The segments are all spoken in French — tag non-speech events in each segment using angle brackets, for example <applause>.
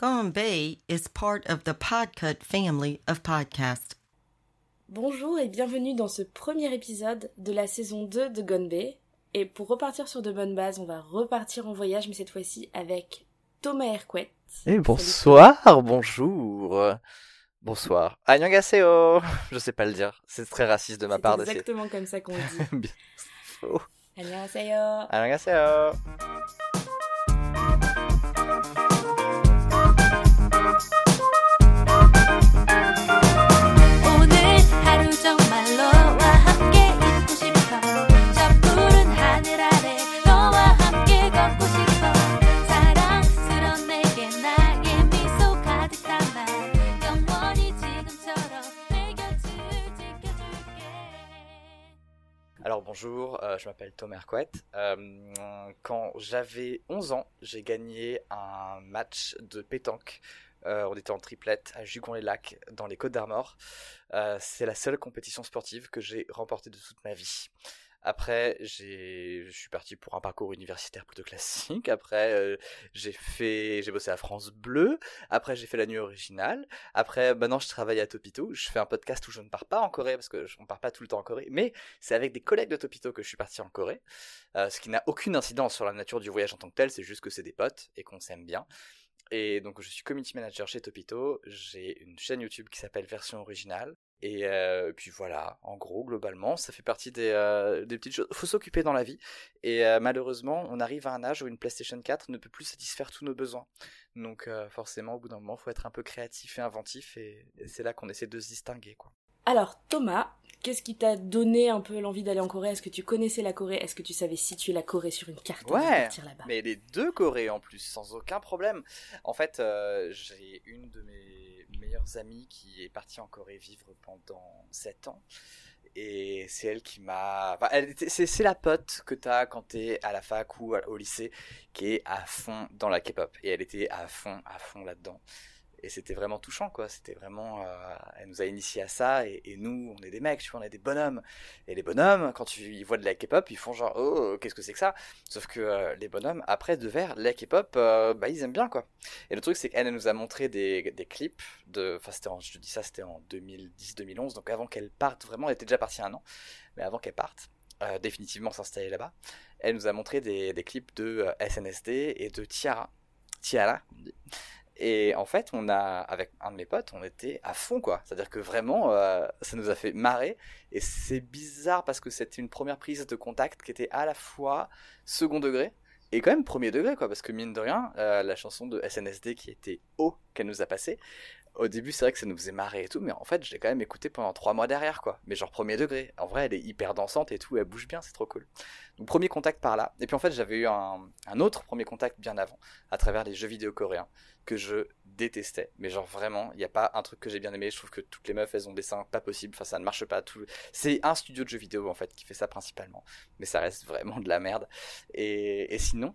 Bay is part of the Podcut family of podcasts. Bonjour et bienvenue dans ce premier épisode de la saison 2 de Gone Bay. Et pour repartir sur de bonnes bases, on va repartir en voyage, mais cette fois-ci avec Thomas Hercouet. Et bonsoir, bonjour. Bonsoir. Annyeonghaseyo. <laughs> Je sais pas le dire. C'est très raciste de ma part d'essayer. exactement comme ça qu'on le dit. <laughs> faux. Annyeonghaseyo. Annyeonghaseyo. Alors bonjour, euh, je m'appelle Thomas Hercouet. Euh, quand j'avais 11 ans, j'ai gagné un match de pétanque. Euh, on était en triplette à Jugon-les-Lacs, dans les Côtes d'Armor. c'est la seule compétition sportive que j'ai remportée de toute ma vie. Après, je suis parti pour un parcours universitaire plutôt classique. Après, euh, j'ai fait, j'ai bossé à France Bleu. Après, j'ai fait la nuit originale. Après, maintenant, je travaille à Topito. Je fais un podcast où je ne pars pas en Corée parce que je ne pars pas tout le temps en Corée. Mais c'est avec des collègues de Topito que je suis parti en Corée. Euh, ce qui n'a aucune incidence sur la nature du voyage en tant que tel. C'est juste que c'est des potes et qu'on s'aime bien. Et donc, je suis community manager chez Topito. J'ai une chaîne YouTube qui s'appelle Version Originale. Et euh, puis voilà, en gros, globalement, ça fait partie des, euh, des petites choses. Faut s'occuper dans la vie. Et euh, malheureusement, on arrive à un âge où une PlayStation 4 ne peut plus satisfaire tous nos besoins. Donc forcément, au bout d'un moment, faut être un peu créatif et inventif. Et, c'est là qu'on essaie de se distinguer, quoi. Alors Thomas, qu'est-ce qui t'a donné un peu l'envie d'aller en Corée? Est-ce que tu connaissais la Corée? Est-ce que tu savais situer la Corée sur une carte Ouais, mais les deux Corées en plus, sans aucun problème. En fait, j'ai une de mes meilleure amie qui est partie en Corée vivre pendant 7 ans. Et c'est elle qui m'a. c'est la pote que t'as quand t'es à la fac ou au lycée qui est à fond dans la K-pop. Et elle était à fond, à fond là-dedans et c'était vraiment touchant quoi. C'était vraiment euh, elle nous a initié à ça. Et, nous on est des mecs tu vois on est des bonhommes. Et les bonhommes quand ils voient de la K-pop ils font genre oh qu'est-ce que c'est que ça? Sauf que euh, les bonhommes après de verre la K-pop euh, bah ils aiment bien quoi. Et le truc c'est qu'elle nous a montré des, des clips de enfin c'était je dis ça c'était en 2010 2011 donc avant qu'elle parte vraiment elle était déjà partie un an. Mais avant qu'elle parte définitivement s'installer là-bas elle nous a montré des, des clips de SNSD et de Tiara. Tiara on dit et en fait, on a, avec un de mes potes, on était à fond, quoi. C'est-à-dire que vraiment, euh, ça nous a fait marrer. Et c'est bizarre parce que c'était une première prise de contact qui était à la fois second degré et quand même premier degré, quoi. Parce que mine de rien, euh, la chanson de SNSD qui était haut qu'elle nous a passé, au début, c'est vrai que ça nous faisait marrer et tout, mais en fait, je l'ai quand même écouté pendant trois mois derrière, quoi. Mais genre premier degré. En vrai, elle est hyper dansante et tout, elle bouge bien, c'est trop cool. Donc premier contact par là. Et puis en fait, j'avais eu un, autre premier contact bien avant, à travers les jeux vidéo coréens, que je détestais. Mais genre vraiment, il n'y a pas un truc que j'ai bien aimé. Je trouve que toutes les meufs, elles ont des seins pas possible. Enfin, ça ne marche pas. Tout... C'est un studio de jeux vidéo en fait qui fait ça principalement. Mais ça reste vraiment de la merde. Et, et sinon,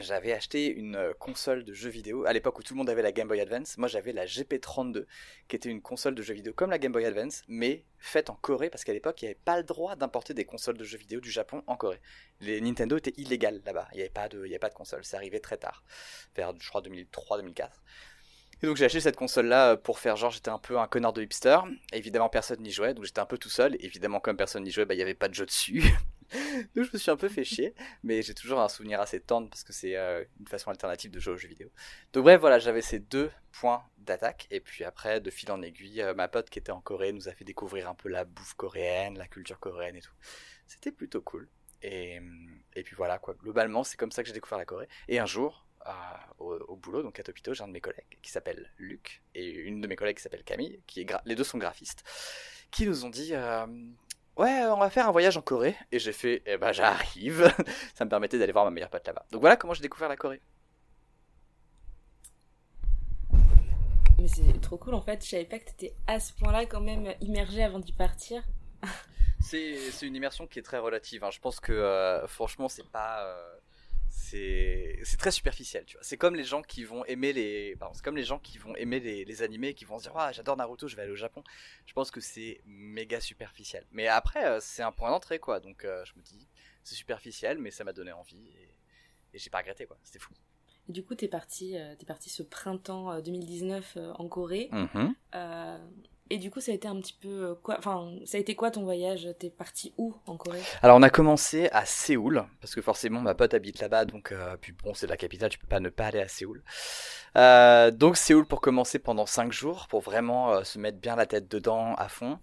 j'avais acheté une euh, console de jeux vidéo à l'époque où tout le monde avait la Game Boy Advance. Moi, j'avais la GP32, qui était une console de jeux vidéo comme la Game Boy Advance, mais faite en Corée parce qu'à l'époque, il n'y avait pas le droit d'importer des consoles de jeux vidéo du Japon en Corée. Les Nintendo étaient illégales là-bas. Il n'y avait pas de, avait pas de console. C'est arrivé très tard, vers je crois 2003-2004. Et donc j'ai acheté cette console-là euh, pour faire genre j'étais un peu un connard de hipster. Évidemment personne n'y jouait, donc j'étais un peu tout seul. Évidemment comme personne n'y jouait, bah, il n'y avait pas de jeu dessus. <laughs> Donc je me suis un peu fait chier, mais j'ai toujours un souvenir assez tendre parce que c'est euh, une façon alternative de jouer aux jeux vidéo. Donc bref, voilà, j'avais ces deux points d'attaque, et puis après, de fil en aiguille, euh, ma pote qui était en Corée nous a fait découvrir un peu la bouffe coréenne, la culture coréenne et tout. C'était plutôt cool. Et, puis voilà, quoi. Globalement, c'est comme ça que j'ai découvert la Corée. Et un jour, au, boulot, donc à Topito, j'ai un de mes collègues qui s'appelle Luc, et une de mes collègues qui s'appelle Camille, qui est les deux sont graphistes, qui nous ont dit euh, ouais, on va faire un voyage en Corée. Et j'ai fait, eh ben j'arrive. <laughs> ça me permettait d'aller voir ma meilleure pote là-bas. Donc voilà comment j'ai découvert la Corée. Mais c'est trop cool en fait. Je savais pas que t'étais à ce point-là quand même immergé avant d'y partir. c'est une immersion qui est très relative. Hein. Je pense que euh, franchement, c'est pas. Euh, c'est très superficiel tu vois. C'est comme les gens qui vont aimer les c'est comme les gens qui vont aimer les, les animés qui vont se dire ah j'adore Naruto je vais aller au Japon. Je pense que c'est méga superficiel. Mais après euh, c'est un point d'entrée quoi. Donc euh, je me dis c'est superficiel mais ça m'a donné envie et, j'ai pas regretté quoi. C'était fou. Et du coup, t'es parti, euh, t'es parti ce printemps 2019 en Corée. Mhm. Et du coup, ça a été un petit peu euh, quoi Enfin, ça a été quoi ton voyage? T'es parti où en Corée? Alors, on a commencé à Séoul parce que forcément, ma pote habite là-bas, donc euh, puis bon, c'est la capitale, tu peux pas ne pas aller à Séoul. Euh, donc Séoul pour commencer pendant 5 jours pour vraiment se mettre bien la tête dedans à fond.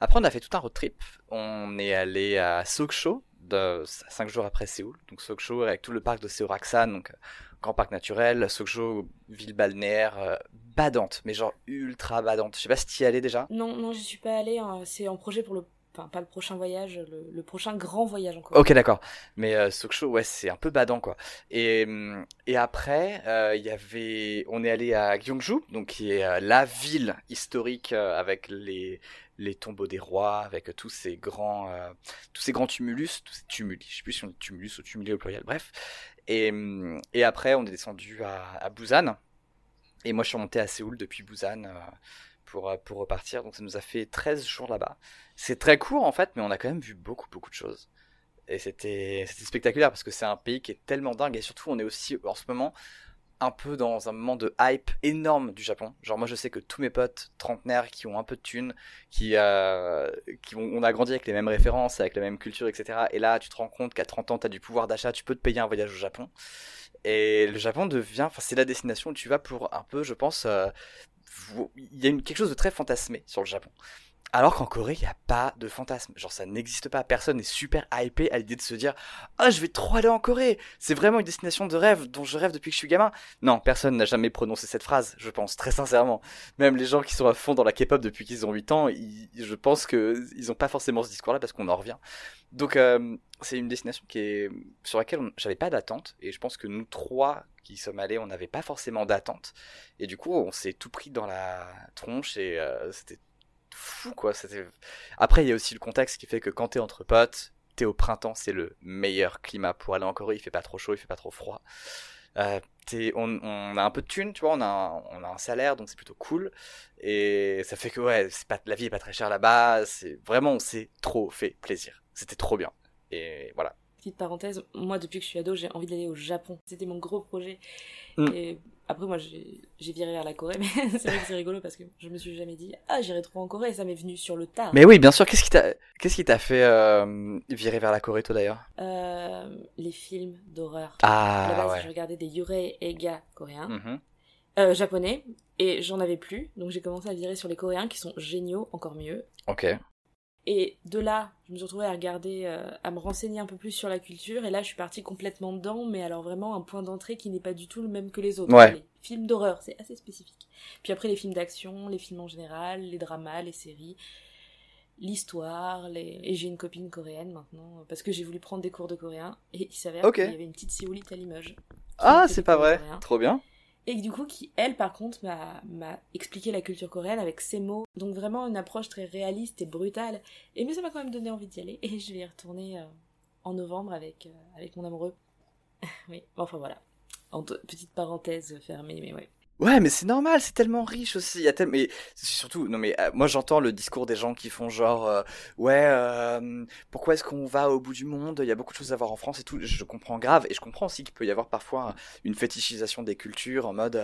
Après, on a fait tout un road trip. On est allé à Sokcho, de 5 jours après Séoul. Donc Sokcho avec tout le parc de Seoraksan, donc grand parc naturel, Sokcho, ville balnéaire, euh, badante, mais genre ultra badante. Je sais pas si tu y allais déjà. Non, non, j'y suis pas allée. Hein. C'est en projet pour le enfin pas le prochain voyage, le, prochain grand voyage encore. Ok, d'accord. Mais euh, Sokcho, ouais, c'est un peu badant, quoi. Et, hum, et après, euh, il y avait, on est allé à Gyeongju, donc qui est la ville historique avec les les tombeaux des rois, avec tous ces grands, tous ces grands tumulus, tous ces tumuli, je sais plus si on dit tumulus ou tumuli au pluriel, bref. Hum, et, après, on est descendu à, Busan. Et moi, je suis monté à Séoul depuis Busan euh, pour, euh, pour repartir. Donc, ça nous a fait 13 jours là-bas. C'est très court, en fait, mais on a quand même vu beaucoup, beaucoup de choses. Et c'était spectaculaire parce que c'est un pays qui est tellement dingue. Et surtout, on est aussi, en ce moment, un peu dans un moment de hype énorme du Japon. Genre moi je sais que tous mes potes trentenaires qui ont un peu de thunes, qui, euh, qui ont, on a grandi avec les mêmes références, avec la même culture, etc. Et là tu te rends compte qu'à 30 ans tu as du pouvoir d'achat, tu peux te payer un voyage au Japon. Et le Japon devient, enfin c'est la destination où tu vas pour un peu, je pense, euh, il y a quelque chose de très fantasmé sur le Japon. Alors qu'en Corée, il n'y a pas de fantasme. Genre, ça n'existe pas. Personne n'est super hypé à l'idée de se dire Ah, je vais trop aller en Corée C'est vraiment une destination de rêve dont je rêve depuis que je suis gamin. Non, personne n'a jamais prononcé cette phrase, je pense, très sincèrement. Même les gens qui sont à fond dans la K-pop depuis qu'ils ont 8 ans, je pense qu'ils n'ont pas forcément ce discours-là parce qu'on en revient. Donc, euh, c'est une destination qui sur laquelle j'avais pas d'attente. Et je pense que nous trois qui sommes allés, on n'avait pas forcément d'attente. Et du coup, on s'est tout pris dans la tronche et euh, c'était fou quoi. Après, il y a aussi le contexte qui fait que quand t'es entre potes, t'es au printemps, c'est le meilleur climat pour aller en Corée. Il fait pas trop chaud, il fait pas trop froid. Euh, on, a un peu de thunes, tu vois, on a, un, on a un salaire, donc c'est plutôt cool. Et ça fait que ouais, c'est pas, la vie est pas très chère là-bas. C'est vraiment, on s'est trop fait plaisir. C'était trop bien. Et voilà. Petite parenthèse, moi depuis que je suis ado, j'ai envie d'aller au Japon. C'était mon gros projet. Mm. Et après, moi, j'ai viré vers la Corée, mais <laughs> c'est vrai que c'est rigolo parce que je me suis jamais dit, ah, j'irai trop en Corée, ça m'est venu sur le tard. Mais oui, bien sûr, qu'est-ce qui t'a, fait euh, virer vers la Corée, toi d'ailleurs? Euh, Les films d'horreur. Ah, ouais. je regardais des Yurei Eiga coréens, mm-hmm. euh, japonais, et j'en avais plus, donc j'ai commencé à virer sur les coréens qui sont géniaux, encore mieux. Ok. Et de là, je me suis retrouvée à regarder, euh, à me renseigner un peu plus sur la culture, et là, je suis partie complètement dedans, mais alors vraiment un point d'entrée qui n'est pas du tout le même que les autres. Ouais. Les films d'horreur, c'est assez spécifique. Puis après, les films d'action, les films en général, les dramas, les séries, l'histoire, les... et j'ai une copine coréenne maintenant, parce que j'ai voulu prendre des cours de coréen, et il s'avère qu'il y avait une petite séoulite à Limoges. Ah, c'est pas vrai, trop bien et du coup qui elle par contre m'a expliqué la culture coréenne avec ses mots. Donc vraiment une approche très réaliste et brutale. Et mais ça m'a quand même donné envie d'y aller. Et je vais y retourner euh, en novembre avec euh, avec mon amoureux. <laughs> Oui enfin voilà. En petite parenthèse fermée mais ouais Ouais, mais c'est normal, c'est tellement riche aussi. Il y a tellement, mais surtout, non mais euh, moi j'entends le discours des gens qui font genre, euh, ouais, euh, pourquoi est-ce qu'on va au bout du monde? Il y a beaucoup de choses à voir en France et tout. Je comprends grave et je comprends aussi qu'il peut y avoir parfois une fétichisation des cultures en mode,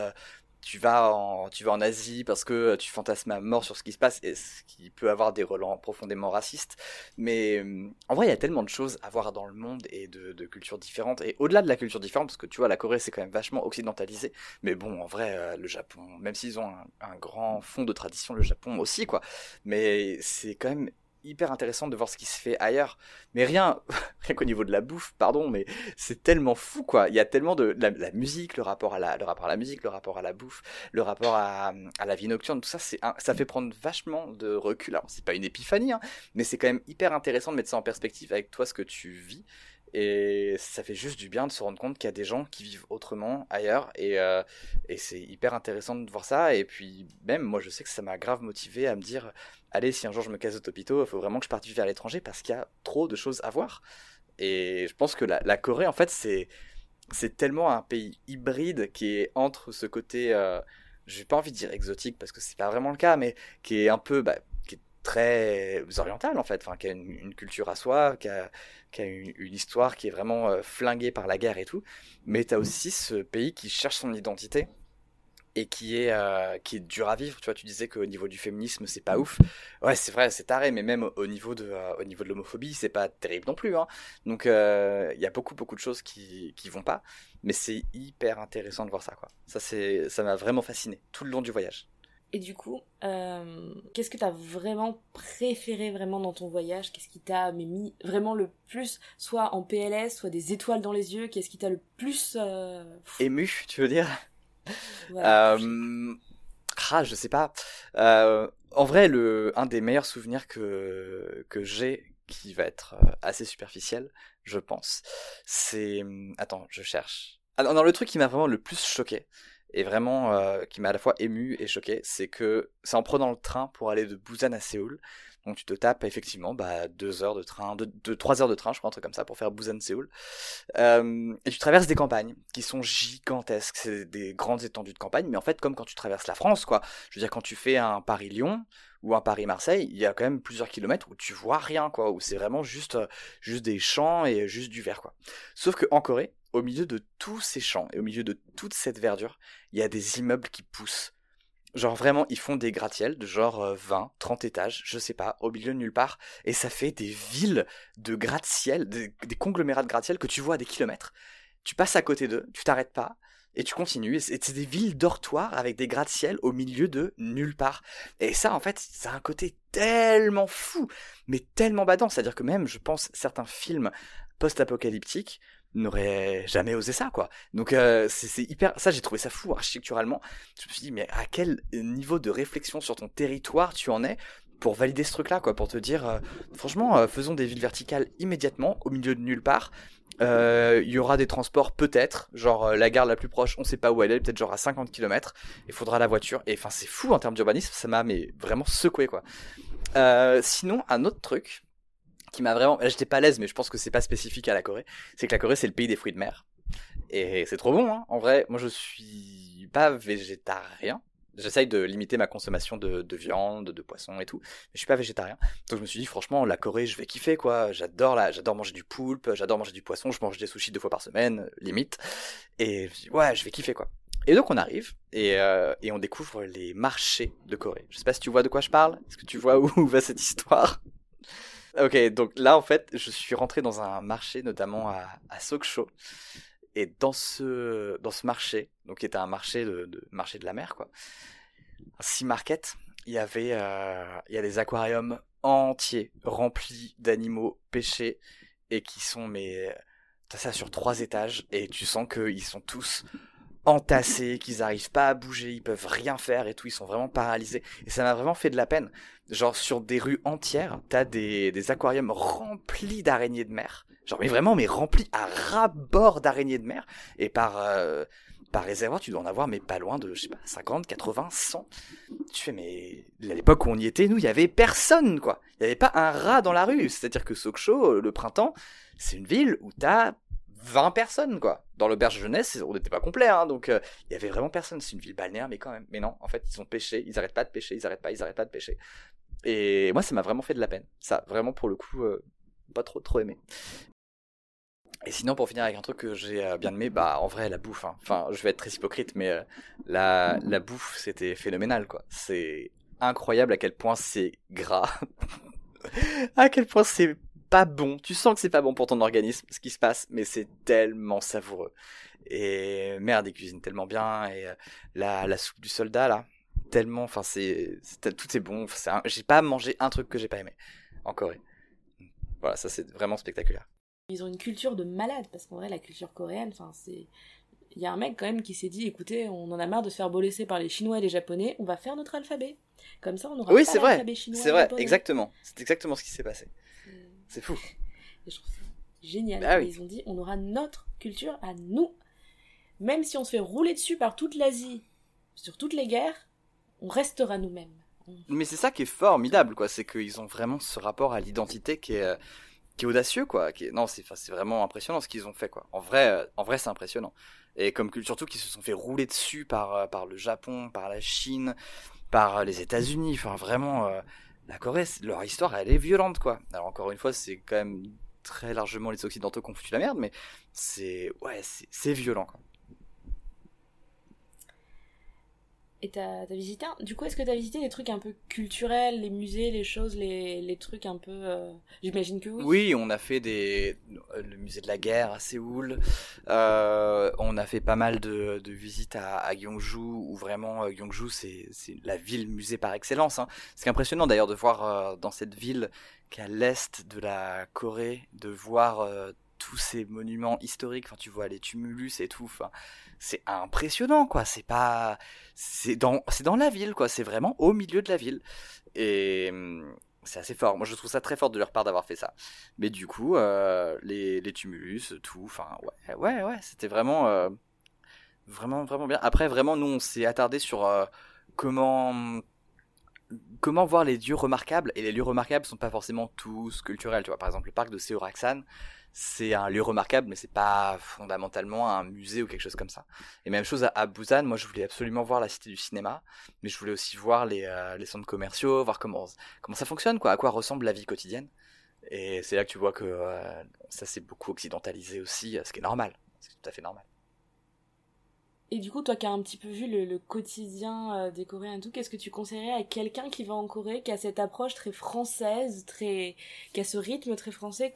tu vas en Asie parce que tu fantasmes à mort sur ce qui se passe et ce qui peut avoir des relents profondément racistes. Mais euh, en vrai il y a tellement de choses à voir dans le monde et de, cultures différentes. Et au-delà de la culture différente parce que tu vois la Corée c'est quand même vachement occidentalisé. Mais bon en vrai euh, le Japon même s'ils ont un, grand fond de tradition le Japon aussi quoi. Mais c'est quand même hyper intéressant de voir ce qui se fait ailleurs. Mais rien, <laughs> rien qu'au niveau de la bouffe, pardon, mais c'est tellement fou, quoi. Il y a tellement de la, musique, le rapport à la, rapport à la musique, le rapport à la bouffe, le rapport à, la vie nocturne, tout ça, ça fait prendre vachement de recul. Alors, c'est pas une épiphanie, hein, mais c'est quand même hyper intéressant de mettre ça en perspective avec toi, ce que tu vis. Et ça fait juste du bien de se rendre compte qu'il y a des gens qui vivent autrement ailleurs. Et, euh, et c'est hyper intéressant de voir ça. Et puis, même, moi, je sais que ça m'a grave motivé à me dire allez, si un jour je me casse au topito, il faut vraiment que je parte vivre à l'étranger parce qu'il y a trop de choses à voir. Et je pense que la, Corée, en fait, c'est, c'est tellement un pays hybride qui est entre ce côté, euh, j'ai pas envie de dire exotique parce que c'est pas vraiment le cas, mais qui est un peu, bah, très orientale en fait, enfin, qui a une, culture à soi, qui a, qui a une, histoire qui est vraiment euh, flinguée par la guerre et tout. Mais tu as aussi ce pays qui cherche son identité et qui est euh, qui est dur à vivre. Tu vois, tu disais qu'au niveau du féminisme, c'est pas ouf. Ouais, c'est vrai, c'est taré, mais même au niveau de euh, au niveau de l'homophobie, c'est pas terrible non plus. Hein. Donc il y a beaucoup beaucoup de choses qui qui vont pas, mais c'est hyper intéressant de voir ça quoi. Ça c'est ça m'a vraiment fasciné tout le long du voyage. Et du coup, euh, qu'est-ce que tu as vraiment préféré vraiment dans ton voyage? Qu'est-ce qui t'a mis vraiment le plus, soit en PLS, soit des étoiles dans les yeux? Qu'est-ce qui t'a le plus... Euh, Ému, tu veux dire? euh... Ah, je sais pas. En vrai, le un des meilleurs souvenirs que que j'ai, qui va être assez superficiel, je pense, c'est... Attends, je cherche. Ah, non, le truc qui m'a vraiment le plus choqué, et vraiment euh, qui m'a à la fois ému et choqué, c'est que c'est en prenant le train pour aller de Busan à Séoul. Donc tu te tapes effectivement bah, deux heures de train, deux, trois heures de train, je crois, un truc comme ça, pour faire Busan-Séoul. Euh, et tu traverses des campagnes qui sont gigantesques, c'est des grandes étendues de campagne, mais en fait comme quand tu traverses la France, quoi. Je veux dire, quand tu fais un Paris-Lyon ou Paris-Marseille, il y a quand même plusieurs kilomètres où tu vois rien, quoi, où c'est vraiment juste, juste des champs et juste du verre, quoi. Sauf que en Corée, au milieu de tous ces champs et au milieu de toute cette verdure, il y a des immeubles qui poussent. Genre vraiment, ils font des gratte-ciels de genre 20, euh, 30 étages, je sais pas, au milieu de nulle part, et ça fait des villes de gratte-ciel, des, conglomérats de gratte-ciel que tu vois à des kilomètres. Tu passes à côté d'eux, tu t'arrêtes pas, et tu continues. Et c'est des villes dortoirs avec des gratte-ciel au milieu de nulle part. Et ça, en fait, ça a un côté tellement fou, mais tellement badant. C'est-à-dire que même, je pense, certains films post-apocalyptiques n'aurait jamais osé ça quoi donc euh, c'est hyper ça j'ai trouvé ça fou architecturalement je me suis dit mais à quel niveau de réflexion sur ton territoire tu en es pour valider ce truc là quoi pour te dire euh, franchement euh, faisons des villes verticales immédiatement au milieu de nulle part il y aura des transports peut-être genre la gare la plus proche on sait pas où elle est peut-être genre à 50 km il faudra la voiture et enfin c'est fou en termes d'urbanisme ça m'a vraiment secoué quoi sinon un autre truc qui m'a vraiment. J'étais pas à l'aise, mais je pense que c'est pas spécifique à la Corée. C'est que la Corée, c'est le pays des fruits de mer. Et c'est trop bon, hein. En vrai, moi, je suis pas végétarien. J'essaye de limiter ma consommation de, viande, de poisson et tout, mais je suis pas végétarien. Donc je me suis dit franchement la Corée, je vais kiffer quoi. J'adore la, j'adore manger du poulpe, j'adore manger du poisson, je mange des sushis deux fois par semaine, limite. Et je ouais, je vais kiffer quoi. Et donc on arrive et, euh, et on découvre les marchés de Corée. Je sais pas si tu vois de quoi je parle. Est-ce que tu vois où <laughs> va cette histoire? Ok, donc là, en fait, je suis rentré dans un marché, notamment à, à Sokcho. Et dans ce, dans ce marché, donc qui était un marché de, marché de la mer, quoi, un sea market, il y avait, euh, il y a des aquariums entiers remplis d'animaux pêchés et qui sont, mais, t'as ça sur trois étages et tu sens qu'ils sont tous entassés, qu'ils n'arrivent pas à bouger, ils peuvent rien faire et tout, ils sont vraiment paralysés. Et ça m'a vraiment fait de la peine. Genre sur des rues entières, t'as des, des aquariums remplis d'araignées de mer. Genre mais vraiment mais remplis à ras-bord d'araignées de mer. Et par euh, par réservoir, tu dois en avoir mais pas loin de je sais pas 50, 80, 100. Tu fais mais à l'époque où on y était, nous il y avait personne quoi. Il y avait pas un rat dans la rue. C'est-à-dire que Sokcho, le printemps, c'est une ville où t'as 20 personnes, quoi. Dans l'auberge jeunesse, on n'était pas complet, hein, donc euh, il y avait vraiment personne. C'est une ville balnéaire, mais quand même. Mais non, en fait, ils ont pêché, ils arrêtent pas de pêcher, ils arrêtent pas, ils arrêtent pas de pêcher. Et moi, ça m'a vraiment fait de la peine. Ça, vraiment, pour le coup, euh, pas trop, trop aimé. Et sinon, pour finir avec un truc que j'ai euh, bien aimé, bah, en vrai, la bouffe, hein. Enfin, je vais être très hypocrite, mais la, la bouffe, c'était phénoménal, quoi. C'est incroyable à quel point c'est gras. <laughs> à quel point c'est pas bon. Tu sens que c'est pas bon pour ton organisme, ce qui se passe, mais c'est tellement savoureux. Et merde, ils cuisinent tellement bien. Et euh, la, la soupe du soldat, là, tellement, enfin, c'est, tout est bon. j'ai pas mangé un truc que j'ai pas aimé en Corée. Voilà, ça c'est vraiment spectaculaire. Ils ont une culture de malade, parce qu'en vrai, la culture coréenne, enfin, c'est. Il y a un mec quand même qui s'est dit écoutez, on en a marre de se faire bolesser par les Chinois et les Japonais, on va faire notre alphabet. Comme ça, on aura oui, pas l'alphabet chinois. C'est vrai, exactement. C'est exactement ce qui s'est passé. C'est fou. <laughs> Et je trouve ça génial. Bah Ils ont dit on aura notre culture à nous. Même si on se fait rouler dessus par toute l'Asie, sur toutes les guerres, on restera nous-mêmes. Mais c'est ça qui est formidable, quoi. C'est qu'ils ont vraiment ce rapport à l'identité qui est, euh, qui est audacieux, quoi. Qui est... Non, c'est vraiment impressionnant ce qu'ils ont fait, quoi. En vrai, euh, en vrai c'est impressionnant. Et comme surtout qu'ils se sont fait rouler dessus par, euh, par le Japon, par la Chine, par les États-Unis. Enfin, vraiment la Corée, leur histoire, elle est violente, quoi. Alors encore une fois, c'est quand même très largement les Occidentaux qui ont foutu la merde, mais c'est ouais, c'est violent. Quoi. Et t'as visité, du coup, est-ce que t'as visité des trucs un peu culturels, les musées, les choses, les, les trucs un peu, euh, j'imagine que oui. Oui, on a fait des, le musée de la guerre à Séoul. Euh, on a fait pas mal de, de visites à, à Gyeongju, où vraiment euh, Gyeongju c'est la ville musée par excellence. Hein. C'est impressionnant d'ailleurs de voir dans cette ville qui est à l'est de la Corée, de voir tous ces monuments historiques. Enfin, tu vois les tumulus et tout. Enfin, c'est impressionnant, quoi. C'est pas, c'est dans, c'est dans la ville, quoi. C'est vraiment au milieu de la ville. Et hum, c'est assez fort. Moi, je trouve ça très fort de leur part d'avoir fait ça. Mais du coup, euh, les, les tumulus, tout. Enfin, ouais, ouais, ouais. C'était vraiment, euh, vraiment, vraiment bien. Après, vraiment, nous, on s'est attardé sur euh, comment comment voir les lieux remarquables et les lieux remarquables sont pas forcément tous culturels tu vois par exemple le parc de Seoraksan c'est un lieu remarquable, mais c'est pas fondamentalement un musée ou quelque chose comme ça. Et même chose à, Busan, moi je voulais absolument voir la cité du cinéma, mais je voulais aussi voir les, euh, les centres commerciaux, voir comment, comment ça fonctionne, quoi, à quoi ressemble la vie quotidienne. Et c'est là que tu vois que euh, ça s'est beaucoup occidentalisé aussi, ce qui est normal, c'est tout à fait normal. Et du coup, toi qui as un petit peu vu le, quotidien euh, des Coréens et tout, qu'est-ce que tu conseillerais à quelqu'un qui va en Corée, qui a cette approche très française, très, qui a ce rythme très français,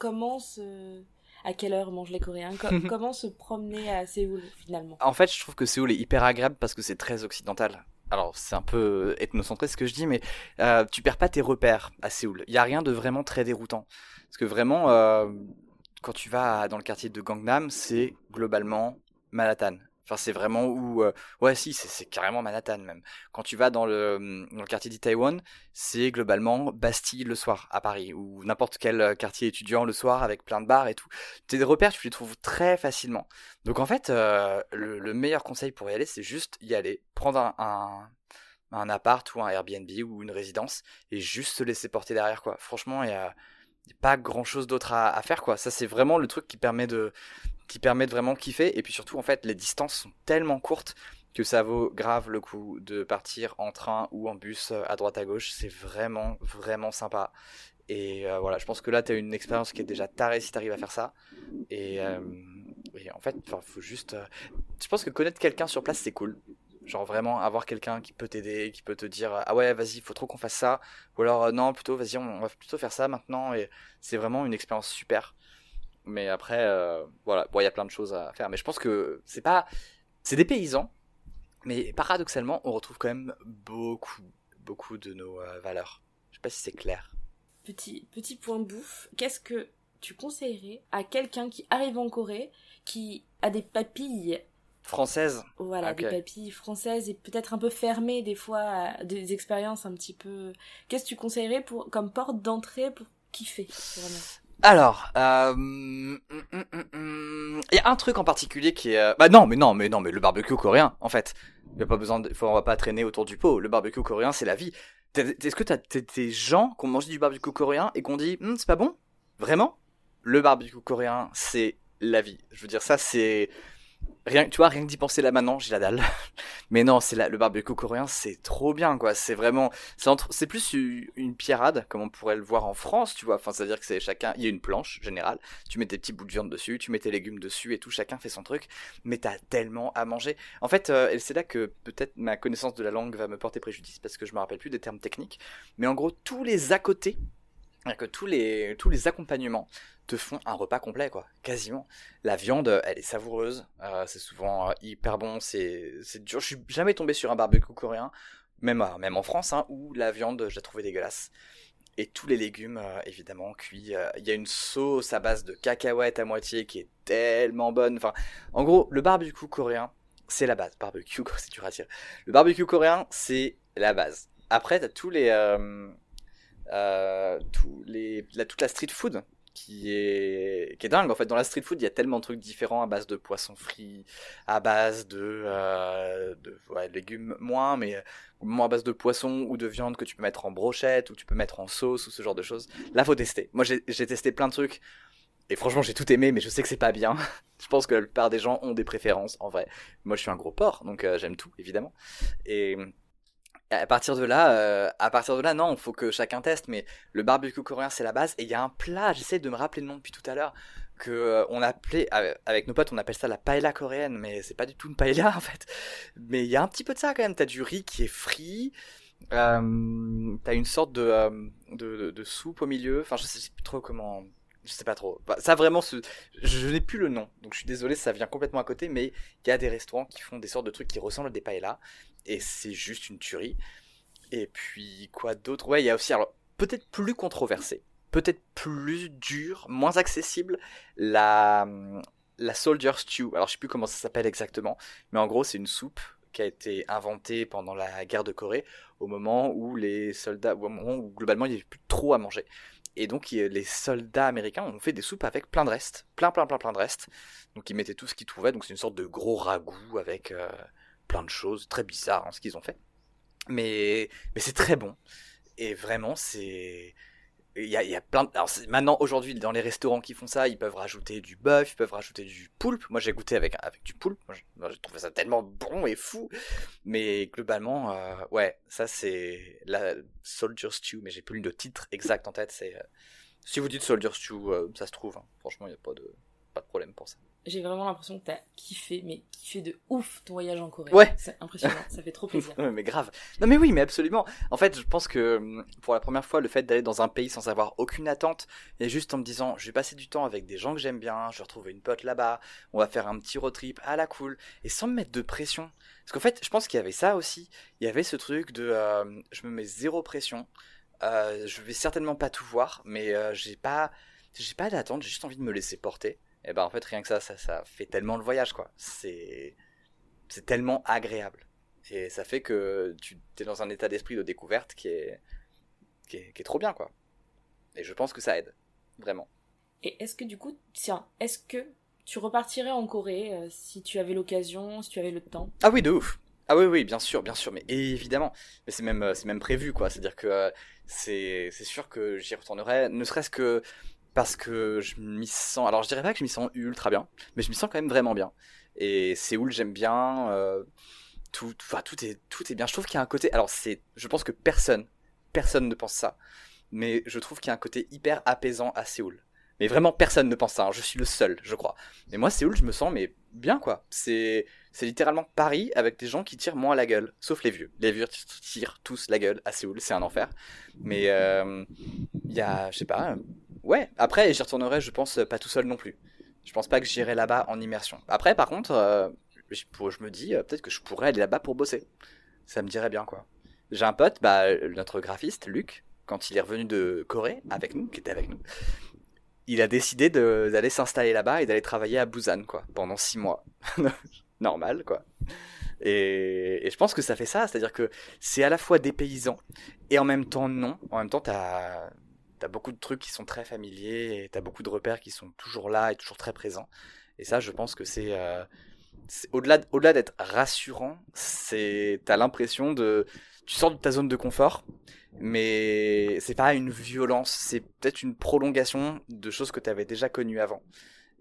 comment se à quelle heure mangent les Coréens <laughs> Comment se promener à Séoul finalement? En fait, je trouve que Séoul est hyper agréable parce que c'est très occidental. Alors c'est un peu ethnocentré ce que je dis, mais euh, tu perds pas tes repères à Séoul. Il y a rien de vraiment très déroutant parce que vraiment, euh, quand tu vas dans le quartier de Gangnam, c'est globalement Manhattan. Enfin, c'est vraiment où. Euh, ouais, si, c'est carrément Manhattan même. Quand tu vas dans le, hum, dans le quartier c'est globalement Bastille le soir à Paris, ou n'importe quel euh, quartier étudiant le soir avec plein de bars et tout. Tes repères, tu les trouves très facilement. Donc en fait, euh, le, meilleur conseil pour y aller, c'est juste y aller, prendre un, un, un, appart ou un Airbnb ou une résidence et juste se laisser porter derrière, quoi. Franchement, il y a pas grand chose d'autre à, à, faire quoi ça c'est vraiment le truc qui permet de qui permettent vraiment kiffer. Et puis surtout, en fait, les distances sont tellement courtes que ça vaut grave le coup de partir en train ou en bus euh, à droite à gauche. C'est vraiment, vraiment sympa. Et euh, voilà, je pense que là, tu as une expérience qui est déjà tarée si tu arrives à faire ça. Et, euh, en fait, il faut juste. je pense que connaître quelqu'un sur place, c'est cool. Genre vraiment avoir quelqu'un qui peut t'aider, qui peut te dire ah ouais vas-y faut trop qu'on fasse ça ou alors non plutôt vas-y on va plutôt faire ça maintenant et c'est vraiment une expérience super mais après, euh, voilà, bon, il y a plein de choses à faire. Mais je pense que c'est pas. C'est des paysans, mais paradoxalement, on retrouve quand même beaucoup, beaucoup de nos euh, valeurs. Je sais pas si c'est clair. Petit, petit point bouffe. Qu'est-ce que tu conseillerais à quelqu'un qui arrive en Corée, qui a des papilles françaises Voilà, des papilles françaises et peut-être un peu fermées des fois, des expériences un petit peu. Qu'est-ce que tu conseillerais pour, comme porte d'entrée pour kiffer alors, euh, hum, hum, hum, il y a un truc en particulier qui est, euh, bah non, mais non, mais non, mais le barbecue coréen, en fait, il y a pas besoin, de... on va pas traîner autour du pot. Le barbecue coréen, c'est la vie. Est-ce que t'as des gens qui ont mangé du barbecue coréen et qui ont dit, c'est pas bon, vraiment? Le barbecue coréen, c'est la vie. Je veux dire, ça, c'est rien, tu vois, rien que d'y penser là maintenant, j'ai la dalle. <laughs> Mais non, c'est le barbecue coréen, c'est trop bien, quoi. C'est vraiment, c'est plus une pierrade, comme on pourrait le voir en France, tu vois. Enfin, c'est-à-dire que c'est chacun, il y a une planche générale, tu mets tes petits bouts de viande dessus, tu mets tes légumes dessus et tout, chacun fait son truc. Mais t'as tellement à manger. En fait, euh, c'est là que peut-être ma connaissance de la langue va me porter préjudice parce que je me rappelle plus des termes techniques. Mais en gros, tous les à côté, que tous les, accompagnements te font un repas complet, quoi, quasiment. La viande, elle est savoureuse, euh, c'est souvent euh, hyper bon, c'est, dur. Je suis jamais tombé sur un barbecue coréen, même, euh, même en France, hein, où la viande, je la trouvais dégueulasse. Et tous les légumes, évidemment, cuits. Il y a une sauce à base de cacahuètes à moitié qui est tellement bonne. En gros, le barbecue coréen, c'est la base. Barbecue, <laughs> c'est dur à. Le barbecue coréen, c'est la base. Après, t'as tous les, tous les, la, toute la street food qui est qui est dingue. En fait dans la street food il y a tellement de trucs différents à base de poissons frits à base de, euh, de légumes moins mais moins à base de poisson ou de viande que tu peux mettre en brochette ou tu peux mettre en sauce ou ce genre de choses. Là faut tester. Moi j'ai testé plein de trucs et franchement j'ai tout aimé mais je sais que c'est pas bien. <laughs> Je pense que la plupart des gens ont des préférences en vrai. Moi je suis un gros porc donc euh, j'aime tout évidemment. Et à partir de là, euh, à partir de là, non, il faut que chacun teste. Mais le barbecue coréen, c'est la base. Et il y a un plat, j'essaie de me rappeler le nom depuis tout à l'heure, que euh, on appelait avec nos potes, on appelle ça la paella coréenne, mais c'est pas du tout une paella <laughs> en fait. Mais il y a un petit peu de ça quand même. T'as du riz qui est frit. Euh, t'as une sorte de, de, soupe au milieu. Enfin, je sais plus trop comment je sais pas trop. Bah, ça vraiment, je, n'ai plus le nom, donc je suis désolé, ça vient complètement à côté, mais il y a des restaurants qui font des sortes de trucs qui ressemblent à des paellas, et c'est juste une tuerie. Et puis quoi d'autre? Ouais, il y a aussi, alors peut-être plus controversé, peut-être plus dur, moins accessible, la la Soldier Stew. Alors je sais plus comment ça s'appelle exactement, mais en gros c'est une soupe qui a été inventée pendant la guerre de Corée, au moment où les soldats, au moment où globalement il n'y avait plus trop à manger. Et donc les soldats américains ont fait des soupes avec plein de restes, plein plein plein plein de restes. Donc ils mettaient tout ce qu'ils trouvaient, donc c'est une sorte de gros ragoût avec euh, plein de choses très bizarres hein, ce qu'ils ont fait. Mais mais c'est très bon. Et vraiment c'est il y a, y a, plein de... Alors maintenant aujourd'hui dans les restaurants qui font ça ils peuvent rajouter du bœuf ils peuvent rajouter du poulpe moi j'ai goûté avec avec du poulpe moi j'ai trouvé ça tellement bon et fou mais globalement euh, ouais ça c'est la soldier stew mais j'ai plus le titre exact en tête c'est euh, si vous dites soldier stew euh, ça se trouve hein. franchement il y a pas de pas de problème pour ça j'ai vraiment l'impression que t'as kiffé, mais kiffé de ouf ton voyage en Corée. Ouais. C'est impressionnant, ça fait trop plaisir. mais grave. Non mais oui, mais absolument. En fait, je pense que hum, pour la première fois, le fait d'aller dans un pays sans avoir aucune attente, et juste en me disant, je vais passer du temps avec des gens que j'aime bien, je vais retrouver une pote là-bas, on va faire un petit road trip à la cool, et sans me mettre de pression. Parce qu'en fait, je pense qu'il y avait ça aussi. Il y avait ce truc de, euh, je me mets zéro pression. Euh, je vais certainement pas tout voir, mais euh, j'ai pas, j'ai pas d'attente, j'ai juste envie de me laisser porter et ben en fait rien que ça, ça, ça fait tellement le voyage quoi. C'est c'est tellement agréable. Et ça fait que tu es dans un état d'esprit de découverte qui est, qui est, qui est trop bien quoi. Et je pense que ça aide, vraiment. Et est-ce que du coup, tiens, est-ce que tu repartirais en Corée euh, si tu avais l'occasion, si tu avais le temps? Ah oui, de ouf. Ah oui, oui, bien sûr, bien sûr, mais évidemment. Mais c'est même, c'est même prévu, quoi. C'est-à-dire que euh, c'est, c'est sûr que j'y retournerai, ne serait-ce que parce que je m'y sens. Alors je dirais pas que je m'y sens ultra bien, mais je m'y sens quand même vraiment bien. Et Séoul, j'aime bien. Euh, tout, enfin, tout est, tout est bien. Je trouve qu'il y a un côté. Alors c'est, je pense que personne, personne ne pense ça, mais je trouve qu'il y a un côté hyper apaisant à Séoul. Mais vraiment personne ne pense ça. Hein. Je suis le seul, je crois. Mais moi, Séoul, je me sens mais bien quoi. C'est, c'est littéralement Paris avec des gens qui tirent moins la gueule, sauf les vieux. Les vieux tirent tous la gueule à Séoul, c'est un enfer. Mais euh, il y a, je sais pas, Ouais, après, j'y retournerai, je pense, pas tout seul non plus. Je pense pas que j'irai là-bas en immersion. Après, par contre, euh, je, me dis, euh, peut-être que je pourrais aller là-bas pour bosser. Ça me dirait bien, quoi. J'ai un pote, bah, notre graphiste, Luc, quand il est revenu de Corée, avec nous, qui était avec nous, il a décidé d'aller s'installer là-bas et d'aller travailler à Busan, quoi, pendant six mois. <laughs> Normal, quoi. Et, et, je pense que ça fait ça, c'est-à-dire que c'est à la fois dépaysant et en même temps non. En même temps, t'as t'as beaucoup de trucs qui sont très familiers et t'as beaucoup de repères qui sont toujours là et toujours très présents. Et ça, je pense que c'est euh, au-delà au-delà d'être rassurant, c'est t'as l'impression de tu sors de ta zone de confort, mais c'est pas une violence, c'est peut-être une prolongation de choses que tu avais déjà connues avant.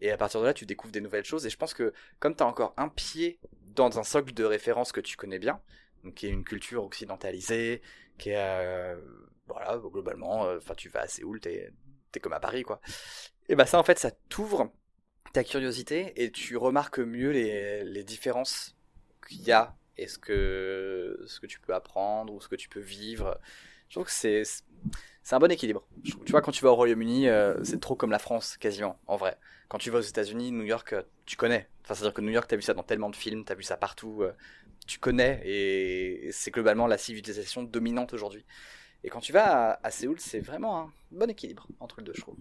Et à partir de là, tu découvres des nouvelles choses. Et je pense que comme tu as encore un pied dans un socle de référence que tu connais bien, donc qui est une culture occidentalisée, qui est euh, voilà, globalement, euh, enfin, tu vas à Séoul, t'es es comme à Paris, quoi. Et bah, ça, en fait, ça t'ouvre ta curiosité et tu remarques mieux les, les différences qu'il y a et ce que, ce que tu peux apprendre ou ce que tu peux vivre. Je trouve que c'est c'est un bon équilibre. tu vois, quand tu vas au Royaume-Uni, euh, c'est trop comme la France, quasiment, en vrai. Quand tu vas aux États-Unis, New York, euh, tu connais. Enfin, c'est-à-dire que New York, t'as vu ça dans tellement de films, t'as vu ça partout, tu connais, et c'est globalement la civilisation dominante aujourd'hui. Et quand tu vas à, Séoul, c'est vraiment un bon équilibre entre les deux, je trouve.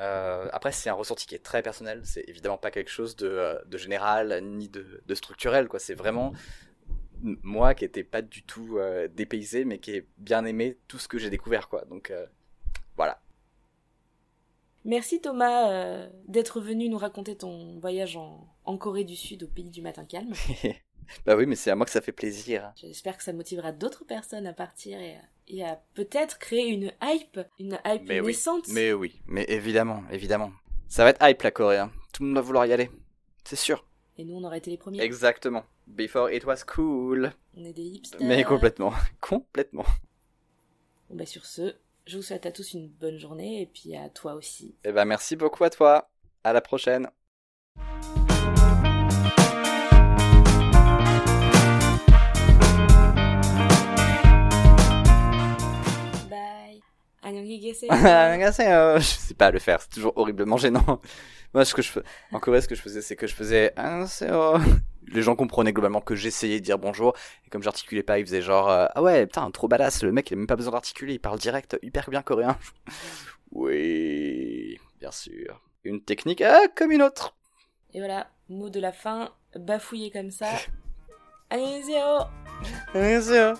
Euh, après, c'est un ressenti qui est très personnel. C'est évidemment pas quelque chose de, euh, général ni de, structurel. Quoi. C'est vraiment moi qui n'étais pas du tout euh, dépaysé, mais qui ai bien aimé tout ce que j'ai découvert. Quoi. Donc voilà. Merci Thomas d'être venu nous raconter ton voyage en, en Corée du Sud au pays du matin calme. <laughs> bah oui, mais c'est à moi que ça fait plaisir. J'espère que ça motivera d'autres personnes à partir et, et à peut-être créer une hype, une hype mais naissante. Oui. Mais oui, mais évidemment, évidemment. Ça va être hype la Corée, hein. tout le monde va vouloir y aller, c'est sûr. Et nous, on aurait été les premiers. Exactement. Before it was cool. On est des hipsters. Mais complètement, <laughs> complètement. Bon bah sur ce, je vous souhaite à tous une bonne journée et puis à toi aussi. Eh ben merci beaucoup à toi. À la prochaine. <laughs> <laughs> je sais pas le faire, c'est toujours horriblement gênant. <laughs> Moi, ce que je en Corée, ce que je faisais, c'est que je faisais Les gens comprenaient globalement que j'essayais de dire bonjour, et comme j'articulais pas, ils faisaient genre euh, ah ouais, putain, trop badass, le mec il a même pas besoin d'articuler, il parle direct, hyper bien coréen. oui, bien sûr. Une technique ah, comme une autre. Et voilà, mot de la fin, bafouillé comme ça. 안녕